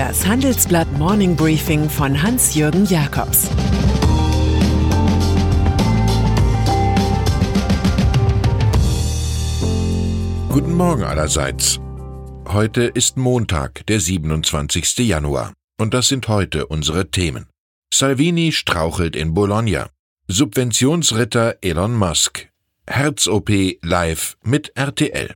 Das Handelsblatt Morning Briefing von Hans-Jürgen Jakobs Guten Morgen allerseits. Heute ist Montag, der 27. Januar. Und das sind heute unsere Themen. Salvini strauchelt in Bologna. Subventionsritter Elon Musk. Herz-OP live mit RTL.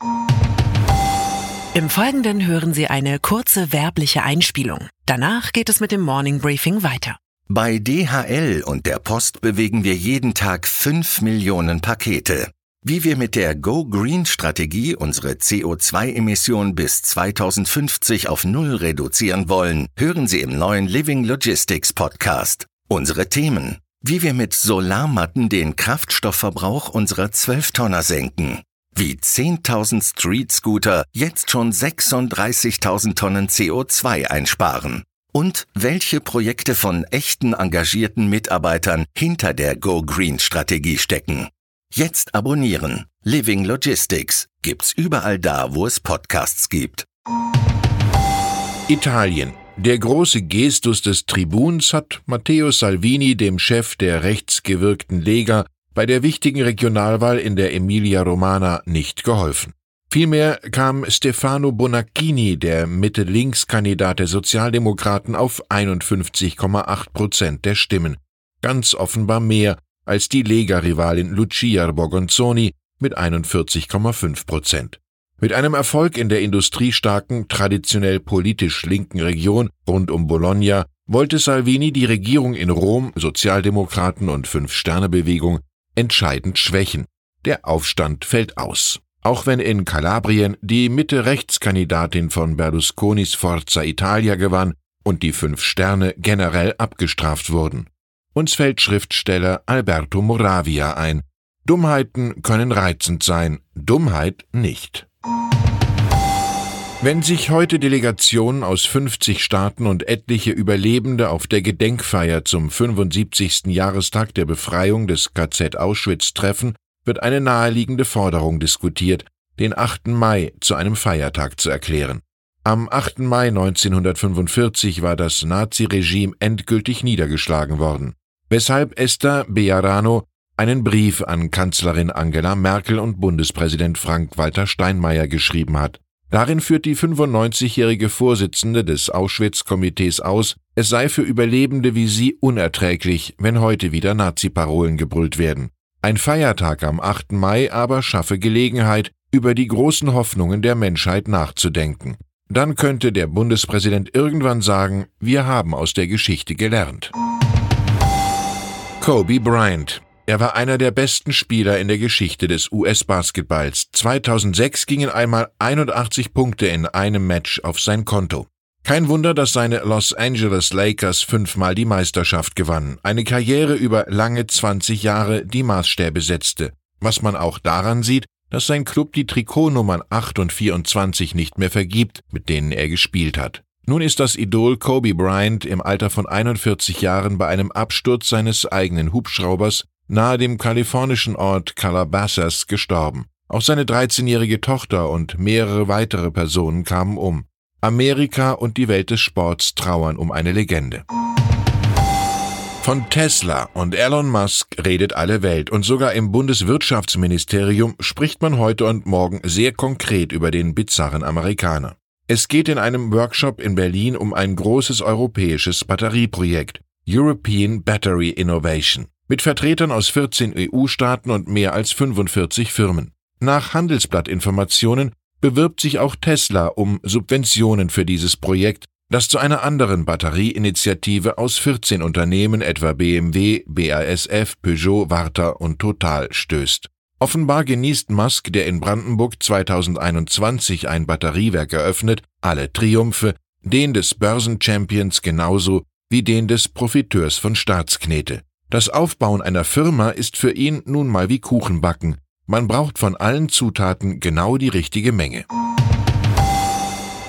Im Folgenden hören Sie eine kurze werbliche Einspielung. Danach geht es mit dem Morning Briefing weiter. Bei DHL und der Post bewegen wir jeden Tag 5 Millionen Pakete. Wie wir mit der Go Green Strategie unsere CO2-Emissionen bis 2050 auf Null reduzieren wollen, hören Sie im neuen Living Logistics Podcast. Unsere Themen. Wie wir mit Solarmatten den Kraftstoffverbrauch unserer 12-Tonner senken wie 10.000 Street-Scooter jetzt schon 36.000 Tonnen CO2 einsparen. Und welche Projekte von echten engagierten Mitarbeitern hinter der Go Green Strategie stecken. Jetzt abonnieren. Living Logistics gibt's überall da, wo es Podcasts gibt. Italien. Der große Gestus des Tribuns hat Matteo Salvini, dem Chef der rechtsgewirkten Lega, bei der wichtigen Regionalwahl in der Emilia-Romana nicht geholfen. Vielmehr kam Stefano Bonacchini, der Mitte-Links-Kandidat der Sozialdemokraten, auf 51,8 Prozent der Stimmen, ganz offenbar mehr als die Lega-Rivalin Lucia Borgonzoni mit 41,5 Prozent. Mit einem Erfolg in der industriestarken, traditionell politisch linken Region rund um Bologna wollte Salvini die Regierung in Rom, Sozialdemokraten und Fünf-Sterne-Bewegung entscheidend schwächen. Der Aufstand fällt aus. Auch wenn in Kalabrien die Mitte-Rechts-Kandidatin von Berlusconis Forza Italia gewann und die Fünf Sterne generell abgestraft wurden. Uns fällt Schriftsteller Alberto Moravia ein. Dummheiten können reizend sein, Dummheit nicht. Wenn sich heute Delegationen aus 50 Staaten und etliche Überlebende auf der Gedenkfeier zum 75. Jahrestag der Befreiung des KZ Auschwitz treffen, wird eine naheliegende Forderung diskutiert, den 8. Mai zu einem Feiertag zu erklären. Am 8. Mai 1945 war das Naziregime endgültig niedergeschlagen worden, weshalb Esther Bejarano einen Brief an Kanzlerin Angela Merkel und Bundespräsident Frank-Walter Steinmeier geschrieben hat. Darin führt die 95-jährige Vorsitzende des Auschwitz-Komitees aus, es sei für Überlebende wie sie unerträglich, wenn heute wieder Nazi-Parolen gebrüllt werden. Ein Feiertag am 8. Mai aber schaffe Gelegenheit, über die großen Hoffnungen der Menschheit nachzudenken. Dann könnte der Bundespräsident irgendwann sagen, wir haben aus der Geschichte gelernt. Kobe Bryant er war einer der besten Spieler in der Geschichte des US-Basketballs. 2006 gingen einmal 81 Punkte in einem Match auf sein Konto. Kein Wunder, dass seine Los Angeles Lakers fünfmal die Meisterschaft gewannen. Eine Karriere über lange 20 Jahre, die Maßstäbe setzte. Was man auch daran sieht, dass sein Club die Trikotnummern 8 und 24 nicht mehr vergibt, mit denen er gespielt hat. Nun ist das Idol Kobe Bryant im Alter von 41 Jahren bei einem Absturz seines eigenen Hubschraubers nahe dem kalifornischen Ort Calabasas gestorben. Auch seine 13-jährige Tochter und mehrere weitere Personen kamen um. Amerika und die Welt des Sports trauern um eine Legende. Von Tesla und Elon Musk redet alle Welt und sogar im Bundeswirtschaftsministerium spricht man heute und morgen sehr konkret über den bizarren Amerikaner. Es geht in einem Workshop in Berlin um ein großes europäisches Batterieprojekt, European Battery Innovation mit Vertretern aus 14 EU-Staaten und mehr als 45 Firmen. Nach Handelsblattinformationen bewirbt sich auch Tesla um Subventionen für dieses Projekt, das zu einer anderen Batterieinitiative aus 14 Unternehmen etwa BMW, BASF, Peugeot, Warta und Total stößt. Offenbar genießt Musk, der in Brandenburg 2021 ein Batteriewerk eröffnet, alle Triumphe, den des Börsenchampions genauso wie den des Profiteurs von Staatsknete. Das Aufbauen einer Firma ist für ihn nun mal wie Kuchenbacken. Man braucht von allen Zutaten genau die richtige Menge.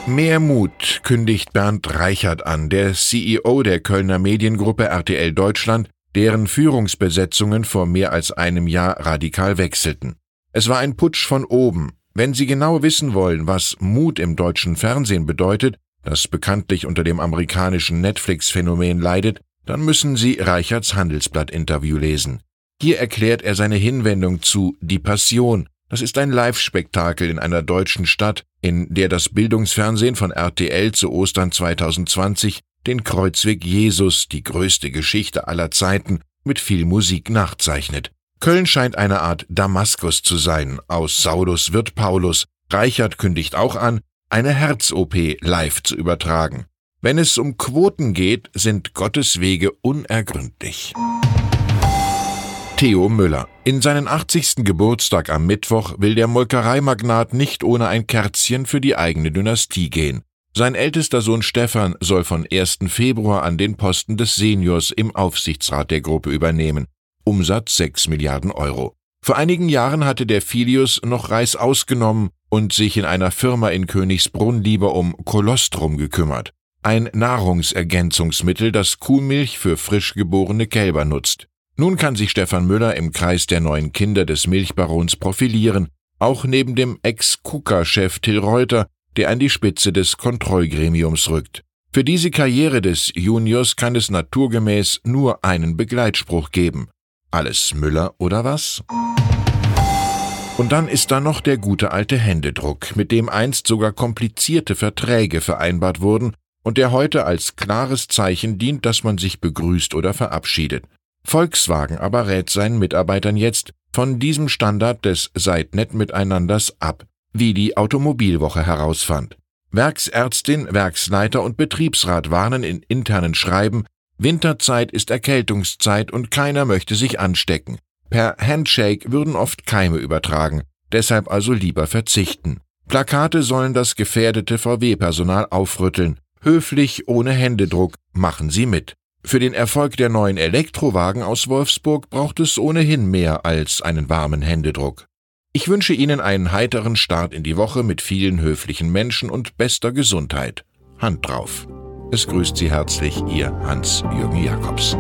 Mehr Mut kündigt Bernd Reichert an, der CEO der Kölner Mediengruppe RTL Deutschland, deren Führungsbesetzungen vor mehr als einem Jahr radikal wechselten. Es war ein Putsch von oben. Wenn Sie genau wissen wollen, was Mut im deutschen Fernsehen bedeutet, das bekanntlich unter dem amerikanischen Netflix-Phänomen leidet, dann müssen Sie Reicherts Handelsblatt-Interview lesen. Hier erklärt er seine Hinwendung zu Die Passion. Das ist ein Live-Spektakel in einer deutschen Stadt, in der das Bildungsfernsehen von RTL zu Ostern 2020 den Kreuzweg Jesus, die größte Geschichte aller Zeiten, mit viel Musik nachzeichnet. Köln scheint eine Art Damaskus zu sein. Aus Saulus wird Paulus. Reichert kündigt auch an, eine Herz-OP live zu übertragen. Wenn es um Quoten geht, sind Gottes Wege unergründlich. Theo Müller. In seinen 80. Geburtstag am Mittwoch will der Molkereimagnat nicht ohne ein Kerzchen für die eigene Dynastie gehen. Sein ältester Sohn Stefan soll von 1. Februar an den Posten des Seniors im Aufsichtsrat der Gruppe übernehmen. Umsatz 6 Milliarden Euro. Vor einigen Jahren hatte der Filius noch Reis ausgenommen und sich in einer Firma in Königsbrunn lieber um Kolostrum gekümmert. Ein Nahrungsergänzungsmittel, das Kuhmilch für frisch geborene Kälber nutzt. Nun kann sich Stefan Müller im Kreis der neuen Kinder des Milchbarons profilieren, auch neben dem Ex-KUKA-Chef Till Reuter, der an die Spitze des Kontrollgremiums rückt. Für diese Karriere des Juniors kann es naturgemäß nur einen Begleitspruch geben. Alles Müller oder was? Und dann ist da noch der gute alte Händedruck, mit dem einst sogar komplizierte Verträge vereinbart wurden und der heute als klares Zeichen dient, dass man sich begrüßt oder verabschiedet. Volkswagen aber rät seinen Mitarbeitern jetzt von diesem Standard des Seid nett miteinanders ab, wie die Automobilwoche herausfand. Werksärztin, Werksleiter und Betriebsrat warnen in internen Schreiben, Winterzeit ist Erkältungszeit und keiner möchte sich anstecken. Per Handshake würden oft Keime übertragen, deshalb also lieber verzichten. Plakate sollen das gefährdete VW-Personal aufrütteln. Höflich, ohne Händedruck, machen Sie mit. Für den Erfolg der neuen Elektrowagen aus Wolfsburg braucht es ohnehin mehr als einen warmen Händedruck. Ich wünsche Ihnen einen heiteren Start in die Woche mit vielen höflichen Menschen und bester Gesundheit. Hand drauf. Es grüßt Sie herzlich Ihr Hans-Jürgen Jakobs.